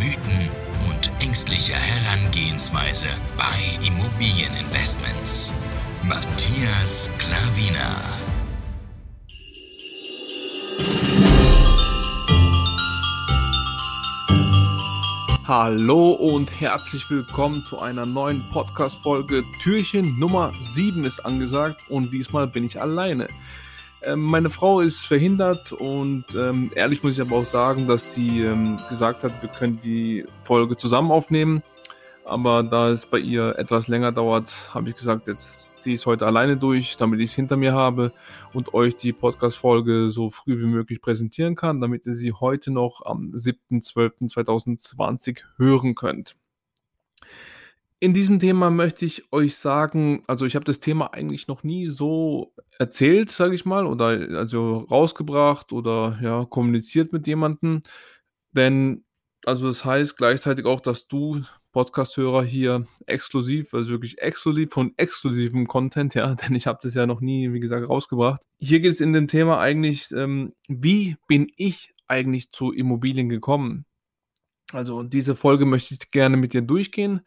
Mythen und ängstliche Herangehensweise bei Immobilieninvestments. Matthias Klavina. Hallo und herzlich willkommen zu einer neuen Podcast-Folge. Türchen Nummer 7 ist angesagt und diesmal bin ich alleine. Ähm, meine Frau ist verhindert und ähm, ehrlich muss ich aber auch sagen, dass sie ähm, gesagt hat, wir können die Folge zusammen aufnehmen. Aber da es bei ihr etwas länger dauert, habe ich gesagt, jetzt ziehe ich es heute alleine durch, damit ich es hinter mir habe und euch die Podcast-Folge so früh wie möglich präsentieren kann, damit ihr sie heute noch am 7.12.2020 hören könnt. In diesem Thema möchte ich euch sagen, also ich habe das Thema eigentlich noch nie so erzählt, sage ich mal, oder also rausgebracht oder ja, kommuniziert mit jemandem. Denn, also das heißt gleichzeitig auch, dass du Podcast-Hörer hier exklusiv, also wirklich exklusiv von exklusivem Content, ja, denn ich habe das ja noch nie, wie gesagt, rausgebracht. Hier geht es in dem Thema eigentlich, ähm, wie bin ich eigentlich zu Immobilien gekommen? Also diese Folge möchte ich gerne mit dir durchgehen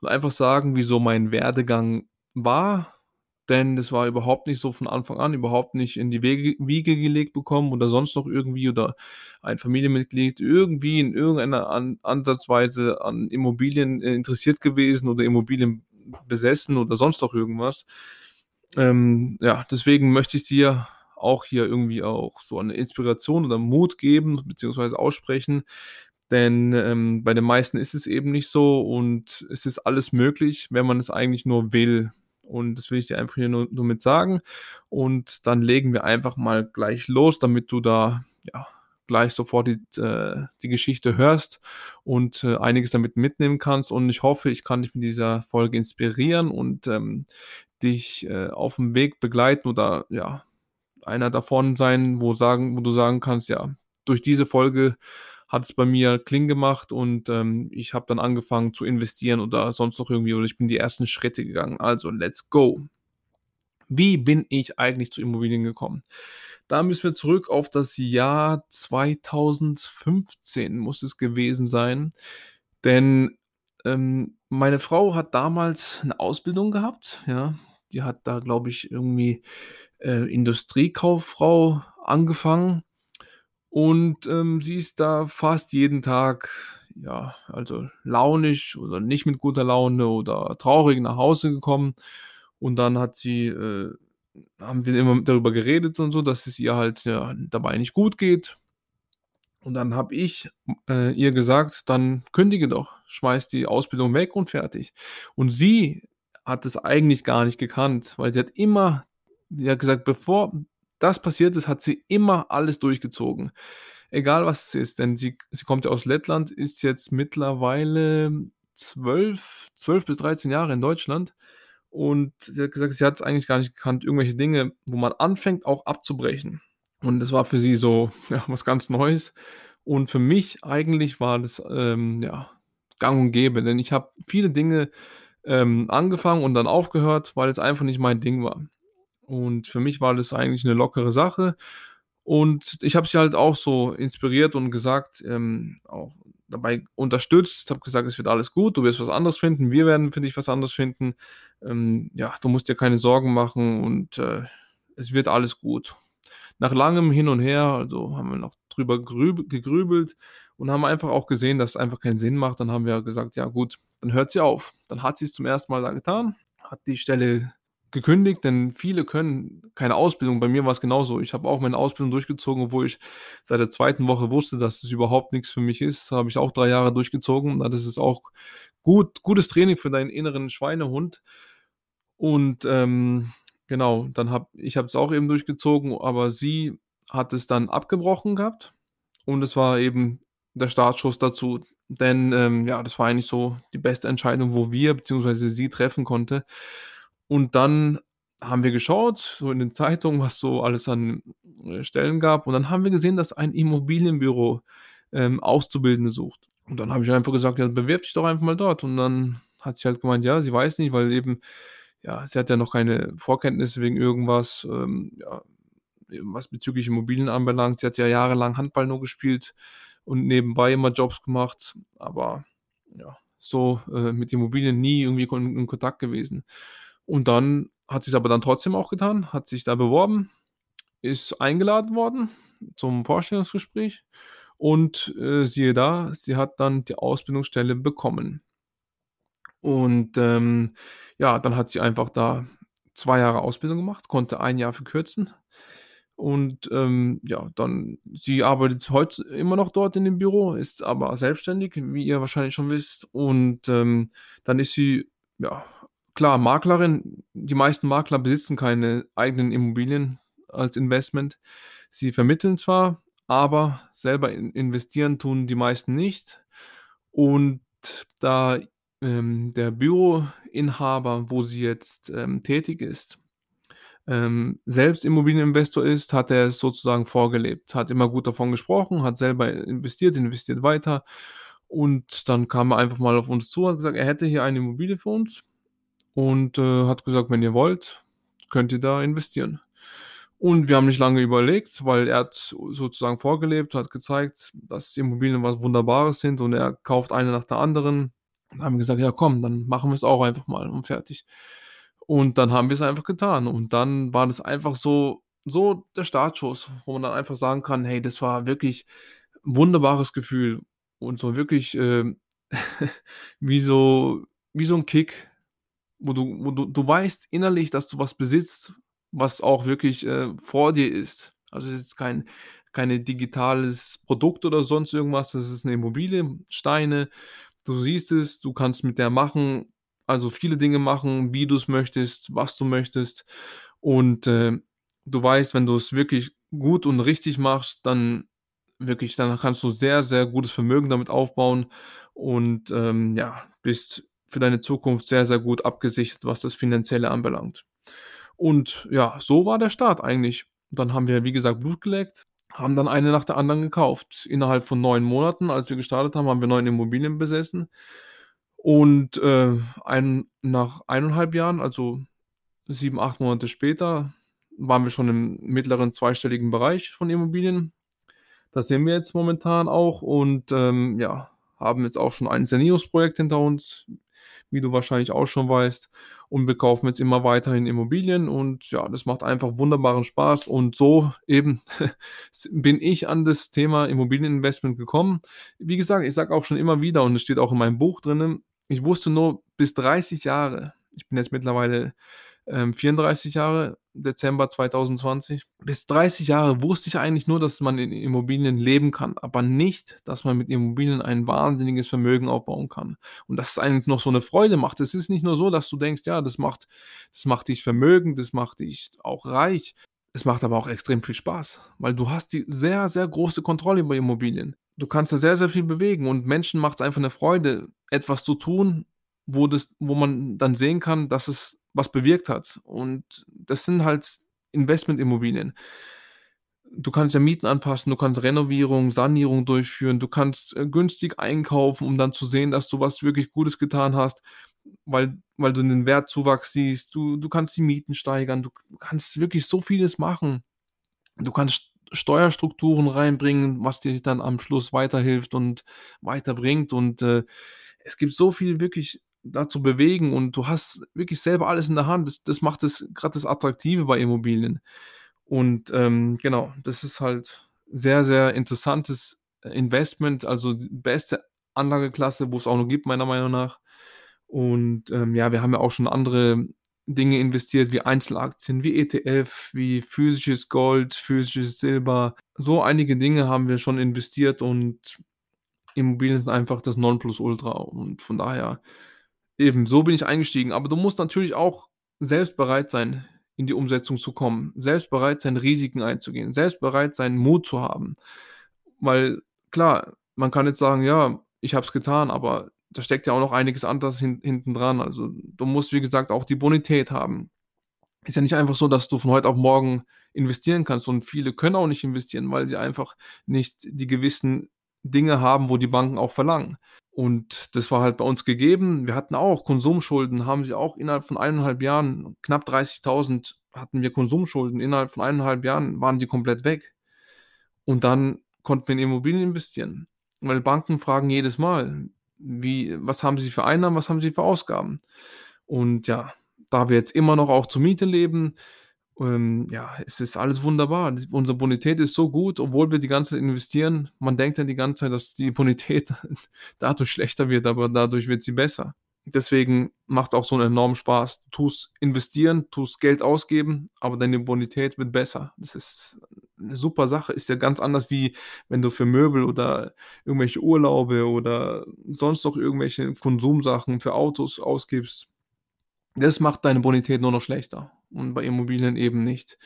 und einfach sagen, wieso mein Werdegang war. Denn das war überhaupt nicht so von Anfang an, überhaupt nicht in die Wege, Wiege gelegt bekommen oder sonst noch irgendwie oder ein Familienmitglied irgendwie in irgendeiner an, Ansatzweise an Immobilien äh, interessiert gewesen oder Immobilien besessen oder sonst noch irgendwas. Ähm, ja, deswegen möchte ich dir auch hier irgendwie auch so eine Inspiration oder Mut geben, beziehungsweise aussprechen, denn ähm, bei den meisten ist es eben nicht so und es ist alles möglich, wenn man es eigentlich nur will. Und das will ich dir einfach hier nur, nur mit sagen. Und dann legen wir einfach mal gleich los, damit du da ja, gleich sofort die, äh, die Geschichte hörst und äh, einiges damit mitnehmen kannst. Und ich hoffe, ich kann dich mit dieser Folge inspirieren und ähm, dich äh, auf dem Weg begleiten oder ja, einer davon sein, wo, sagen, wo du sagen kannst, ja, durch diese Folge hat es bei mir Kling gemacht und ähm, ich habe dann angefangen zu investieren oder sonst noch irgendwie oder ich bin die ersten Schritte gegangen. Also, let's go. Wie bin ich eigentlich zu Immobilien gekommen? Da müssen wir zurück auf das Jahr 2015 muss es gewesen sein, denn ähm, meine Frau hat damals eine Ausbildung gehabt, ja, die hat da glaube ich irgendwie äh, Industriekauffrau angefangen und ähm, sie ist da fast jeden Tag, ja, also launisch oder nicht mit guter Laune oder traurig nach Hause gekommen. Und dann hat sie, äh, haben wir immer darüber geredet und so, dass es ihr halt ja, dabei nicht gut geht. Und dann habe ich äh, ihr gesagt, dann kündige doch, schmeiß die Ausbildung weg und fertig. Und sie hat es eigentlich gar nicht gekannt, weil sie hat immer, sie gesagt, bevor, das passiert ist, hat sie immer alles durchgezogen. Egal was es ist, denn sie, sie kommt ja aus Lettland, ist jetzt mittlerweile zwölf, zwölf bis 13 Jahre in Deutschland und sie hat gesagt, sie hat es eigentlich gar nicht gekannt, irgendwelche Dinge, wo man anfängt, auch abzubrechen. Und das war für sie so ja, was ganz Neues. Und für mich eigentlich war das ähm, ja, gang und gäbe, denn ich habe viele Dinge ähm, angefangen und dann aufgehört, weil es einfach nicht mein Ding war. Und für mich war das eigentlich eine lockere Sache. Und ich habe sie halt auch so inspiriert und gesagt, ähm, auch dabei unterstützt, habe gesagt, es wird alles gut, du wirst was anderes finden, wir werden für dich was anderes finden. Ähm, ja, du musst dir keine Sorgen machen und äh, es wird alles gut. Nach langem Hin und Her, also haben wir noch drüber gegrübelt und haben einfach auch gesehen, dass es einfach keinen Sinn macht. Dann haben wir gesagt, ja gut, dann hört sie auf. Dann hat sie es zum ersten Mal da getan, hat die Stelle gekündigt, denn viele können keine Ausbildung. Bei mir war es genauso. Ich habe auch meine Ausbildung durchgezogen, obwohl ich seit der zweiten Woche wusste, dass es überhaupt nichts für mich ist. Habe ich auch drei Jahre durchgezogen. Das ist auch gut, gutes Training für deinen inneren Schweinehund. Und ähm, genau, dann habe ich habe es auch eben durchgezogen, aber sie hat es dann abgebrochen gehabt und es war eben der Startschuss dazu, denn, ähm, ja, das war eigentlich so die beste Entscheidung, wo wir beziehungsweise sie treffen konnte. Und dann haben wir geschaut, so in den Zeitungen, was so alles an, äh, Stellen gab und dann haben wir gesehen, dass ein Immobilienbüro, ähm, Auszubildende sucht. Und dann habe ich einfach gesagt: „Ja, bewirb dich doch einfach mal dort.“ Und dann hat sie halt gemeint, ja, sie weiß nicht, weil eben ja, sie hat ja noch keine Vorkenntnisse wegen irgendwas, ähm, ja, was bezüglich Immobilien anbelangt. Sie hat ja jahrelang Handball nur gespielt und nebenbei immer Jobs gemacht, aber ja, so, äh, mit Immobilien nie irgendwie kon in Kontakt gewesen. Und dann hat sie's aber dann trotzdem auch getan, hat sich da beworben, ist eingeladen worden zum Vorstellungsgespräch und, äh, siehe da, sie hat dann die Ausbildungsstelle bekommen. Und, ähm, ja, dann hat sie einfach da 2 Jahre Ausbildung gemacht, konnte ein Jahr verkürzen. Und, ähm, ja, dann sie arbeitet heut immer noch dort in dem Büro, ist aber selbstständig, wie ihr wahrscheinlich schon wisst. Und, ähm, dann ist sie, ja, klar Maklerin. Die meisten Makler besitzen keine eigenen Immobilien als Investment. Sie vermitteln zwar, aber selber in investieren tun die meisten nicht. Und da, ähm, der Büroinhaber, wo sie jetzt, ähm, tätig ist, ähm, selbst Immobilieninvestor ist, hat er es sozusagen vorgelebt, hat immer gut davon gesprochen, hat selber investiert, investiert weiter. Und dann kam er einfach mal auf uns zu, hat gesagt, er hätte hier eine Immobilie für uns und, äh, hat gesagt: „Wenn ihr wollt, könnt ihr da investieren.“ Und wir haben nicht lange überlegt, weil er hat sozusagen vorgelebt, hat gezeigt, dass Immobilien was Wunderbares sind und er kauft eine nach der anderen. Dann haben wir gesagt: „Ja komm, dann machen wir's auch einfach mal und fertig.“ Und dann haben wir's einfach getan. Und dann war das einfach so so der Startschuss, wo man dann einfach sagen kann: „Hey, das war wirklich 'n wunderbares Gefühl“ und so wirklich, ähm, wie so wie so 'n Kick, wo du wo du du weißt innerlich, dass du was besitzt, was auch wirklich, äh, vor dir ist. Also, es ist kein keine digitales Produkt oder sonst irgendwas. Das ist 'ne Immobilie, Steine. Du siehst es, du kannst mit der machen also, viele Dinge machen, wie du's möchtest, was du möchtest. Und, äh, du weißt, wenn du's wirklich gut und richtig machst, dann wirklich dann kannst du sehr, sehr gutes Vermögen damit aufbauen und, ähm, ja, bist für deine Zukunft sehr, sehr gut abgesichert, was das Finanzielle anbelangt. Und ja, so war der Start eigentlich. Dann haben wir, wie gesagt, Blut geleckt, haben dann eine nach der anderen gekauft. Innerhalb von 9 Monaten, als wir gestartet haben, haben wir 9 Immobilien besessen. Und, äh, ein nach 1 1/2 Jahren, also 7, 8 Monate später, waren wir schon im mittleren zweistelligen Bereich von Immobilien. Da sind wir jetzt momentan auch und, ähm, ja, haben jetzt auch schon ein Sanierungsprojekt hinter uns, wie du wahrscheinlich auch schon weißt. Und wir kaufen jetzt immer weiterhin Immobilien und ja, das macht einfach wunderbaren Spaß. Und so eben bin ich an das Thema Immobilieninvestment gekommen. Wie gesagt, ich sage auch schon immer wieder und es steht auch in meinem Buch drinnen, ich wusste nur bis 30 Jahre ich bin jetzt mittlerweile, ähm, 34 Jahre, Dezember 2020. Bis 30 Jahre wusste ich eigentlich nur, dass man in Immobilien leben kann, aber nicht, dass man mit Immobilien ein wahnsinniges Vermögen aufbauen kann. Und dass es eigentlich noch so 'ne Freude macht. Es ist nicht nur so, dass du denkst: „Ja, das macht das macht dich vermögend, das macht dich auch reich.“ Es macht aber auch extrem viel Spaß, weil du hast die sehr, sehr große Kontrolle über Immobilien. Du kannst da sehr, sehr viel bewegen und Menschen macht's einfach 'ne Freude, etwas zu tun, wo das wo man dann sehen kann, dass es was bewirkt hat. Und das sind halt Investmentimmobilien. Du kannst ja Mieten anpassen, du kannst Renovierung, Sanierung durchführen, du kannst, äh, günstig einkaufen, um dann zu sehen, dass du was wirklich Gutes getan hast, weil weil du 'nen Wertzuwachs siehst. Du du kannst die Mieten steigern, du kannst wirklich so vieles machen. Du kannst St Steuerstrukturen reinbringen, was dir dann am Schluss weiterhilft und weiterbringt. Und, äh, es gibt so viel wirklich da zu bewegen und du hast wirklich selber alles in der Hand. Das das macht das grad das Attraktive bei Immobilien. Und, ähm, genau, das ist halt sehr, sehr interessantes, äh, Investment, also die beste Anlageklasse, wo's auch noch gibt, meiner Meinung nach. Und, ähm, ja, wir haben ja auch schon andere Dinge investiert, wie Einzelaktien, wie ETF, wie physisches Gold, physisches Silber. So einige Dinge haben wir schon investiert und Immobilien sind einfach das Nonplusultra. Und von daher eben, so bin ich eingestiegen. Aber du musst natürlich auch selbst bereit sein, in die Umsetzung zu kommen, selbst bereit sein, Risiken einzugehen, selbst bereit sein, Mut zu haben. Weil klar, man kann jetzt sagen: „Ja, ich habe es getan, aber da steckt ja auch noch einiges anderes hin hinten dran. Also, du musst, wie gesagt, auch die Bonität haben. Ist ja nicht einfach so, dass du von heute auf morgen investieren kannst und viele können auch nicht investieren, weil sie einfach nicht die gewissen Dinge haben, wo die Banken auch verlangen. Und das war halt bei uns gegeben. Wir hatten auch Konsumschulden, haben sie auch innerhalb von eineinhalb Jahren, knapp 30.000 hatten wir Konsumschulden. Innerhalb von eineinhalb Jahren waren die komplett weg. Und dann konnten wir in Immobilien investieren. Weil Banken fragen jedes Mal, wie, was haben sie für Einnahmen, was haben sie für Ausgaben? Und ja, da wir jetzt immer noch auch zur Miete leben, ähm, ja, es ist alles wunderbar. Unsere Bonität ist so gut, obwohl wir die ganze Zeit investieren. Man denkt ja die ganze Zeit, dass die Bonität dadurch schlechter wird, aber dadurch wird sie besser. Deswegen macht es auch so einen enormen Spaß. Du tust investieren, tust Geld ausgeben, aber deine Bonität wird besser. Das ist eine super Sache. Ist ja ganz anders wie wenn du für Möbel oder irgendwelche Urlaube oder sonst noch irgendwelche Konsumsachen für Autos ausgibst. Das macht deine Bonität nur noch schlechter und bei Immobilien eben nicht.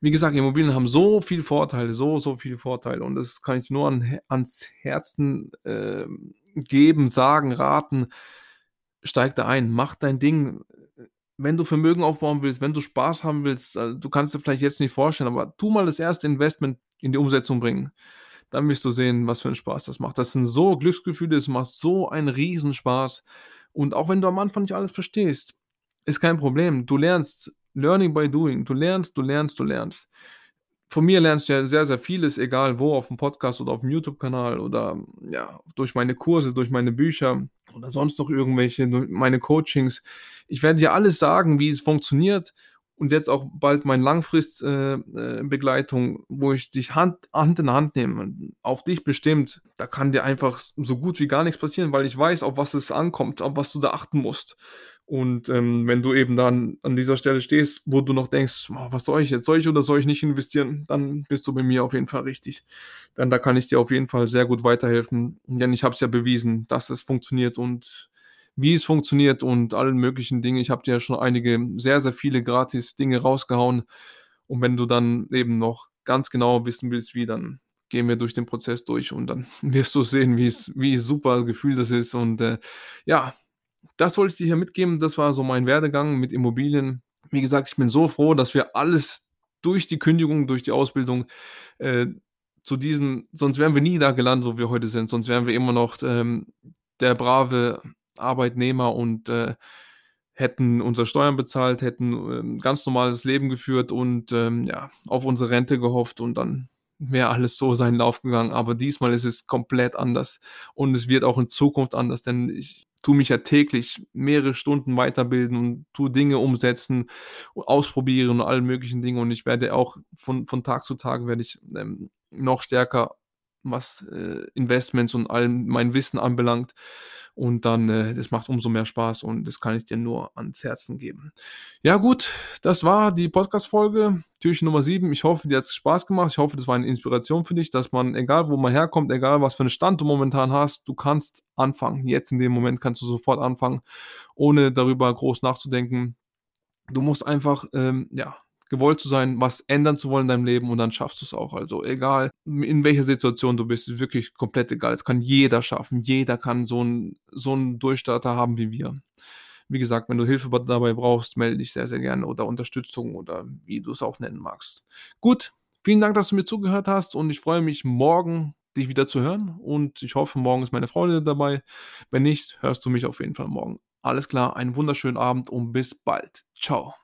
Wie gesagt, Immobilien haben so viele Vorteile, so, so viele Vorteile und das kann ich nur an, ans Herzen äh, geben, sagen, raten. Steig da ein, mach dein Ding. Wenn du Vermögen aufbauen willst, wenn du Spaß haben willst, also du kannst dir vielleicht jetzt nicht vorstellen, aber tu mal das erste Investment in die Umsetzung bringen. Dann wirst du sehen, was für einen Spaß das macht. Das sind so Glücksgefühle, es macht so einen Riesenspaß. Und auch wenn du am Anfang nicht alles verstehst, ist kein Problem. Du lernst Learning by Doing. Du lernst, du lernst, du lernst. Von mir lernst du ja sehr, sehr vieles, egal wo, auf dem Podcast oder auf dem YouTube-Kanal oder ja, durch meine Kurse, durch meine Bücher oder sonst noch irgendwelche, meine Coachings. Ich werde dir alles sagen, wie es funktioniert und jetzt auch bald meine Langfristbegleitung, äh, äh wo ich dich Hand, Hand in Hand nehme, auf dich bestimmt. Da kann dir einfach so gut wie gar nichts passieren, weil ich weiß, auf was es ankommt, auf was du da achten musst. Und ähm, wenn du eben dann an dieser Stelle stehst, wo du noch denkst, was soll ich jetzt, soll ich oder soll ich nicht investieren, dann bist du bei mir auf jeden Fall richtig. Denn da kann ich dir auf jeden Fall sehr gut weiterhelfen, denn ich habe es ja bewiesen, dass es funktioniert und wie es funktioniert und allen möglichen Dingen. Ich habe dir ja schon einige, sehr, sehr viele gratis Dinge rausgehauen. Und wenn du dann eben noch ganz genau wissen willst, wie, dann gehen wir durch den Prozess durch und dann wirst du sehen, wie es, wie super Gefühl das ist. Und äh, ja, das wollte ich dir hier mitgeben. Das war so mein Werdegang mit Immobilien. Wie gesagt, ich bin so froh, dass wir alles durch die Kündigung, durch die Ausbildung äh, zu diesem, sonst wären wir nie da gelandet, wo wir heute sind. Sonst wären wir immer noch ähm, der brave Arbeitnehmer und äh, hätten unsere Steuern bezahlt, hätten ähm, ganz normales Leben geführt und ähm, ja, auf unsere Rente gehofft und dann wäre alles so seinen Lauf gegangen. Aber diesmal ist es komplett anders und es wird auch in Zukunft anders, denn ich tue mich ja täglich mehrere Stunden weiterbilden und tue Dinge umsetzen, ausprobieren und alle möglichen Dinge. Und ich werde auch von, von Tag zu Tag werde ich ähm, noch stärker, was äh, Investments und all mein Wissen anbelangt, und dann, äh, das macht umso mehr Spaß und das kann ich dir nur ans Herzen geben. Ja, gut, das war die Podcast-Folge, Türchen Nummer 7. Ich hoffe, dir hat es Spaß gemacht. Ich hoffe, das war eine Inspiration für dich, dass man, egal wo man herkommt, egal was für einen Stand du momentan hast, du kannst anfangen. Jetzt in dem Moment kannst du sofort anfangen, ohne darüber groß nachzudenken. Du musst einfach, ähm, ja, gewollt zu sein, was ändern zu wollen in deinem Leben und dann schaffst du es auch. Also egal, in welcher Situation du bist, ist wirklich komplett egal. Es kann jeder schaffen. Jeder kann so einen so einen Durchstarter haben wie wir. Wie gesagt, wenn du Hilfe dabei brauchst, melde dich sehr, sehr gerne oder Unterstützung oder wie du es auch nennen magst. Gut, vielen Dank, dass du mir zugehört hast und ich freue mich morgen dich wieder zu hören und ich hoffe, morgen ist meine Frau dabei. Wenn nicht, hörst du mich auf jeden Fall morgen. Alles klar, einen wunderschönen Abend und bis bald. Ciao.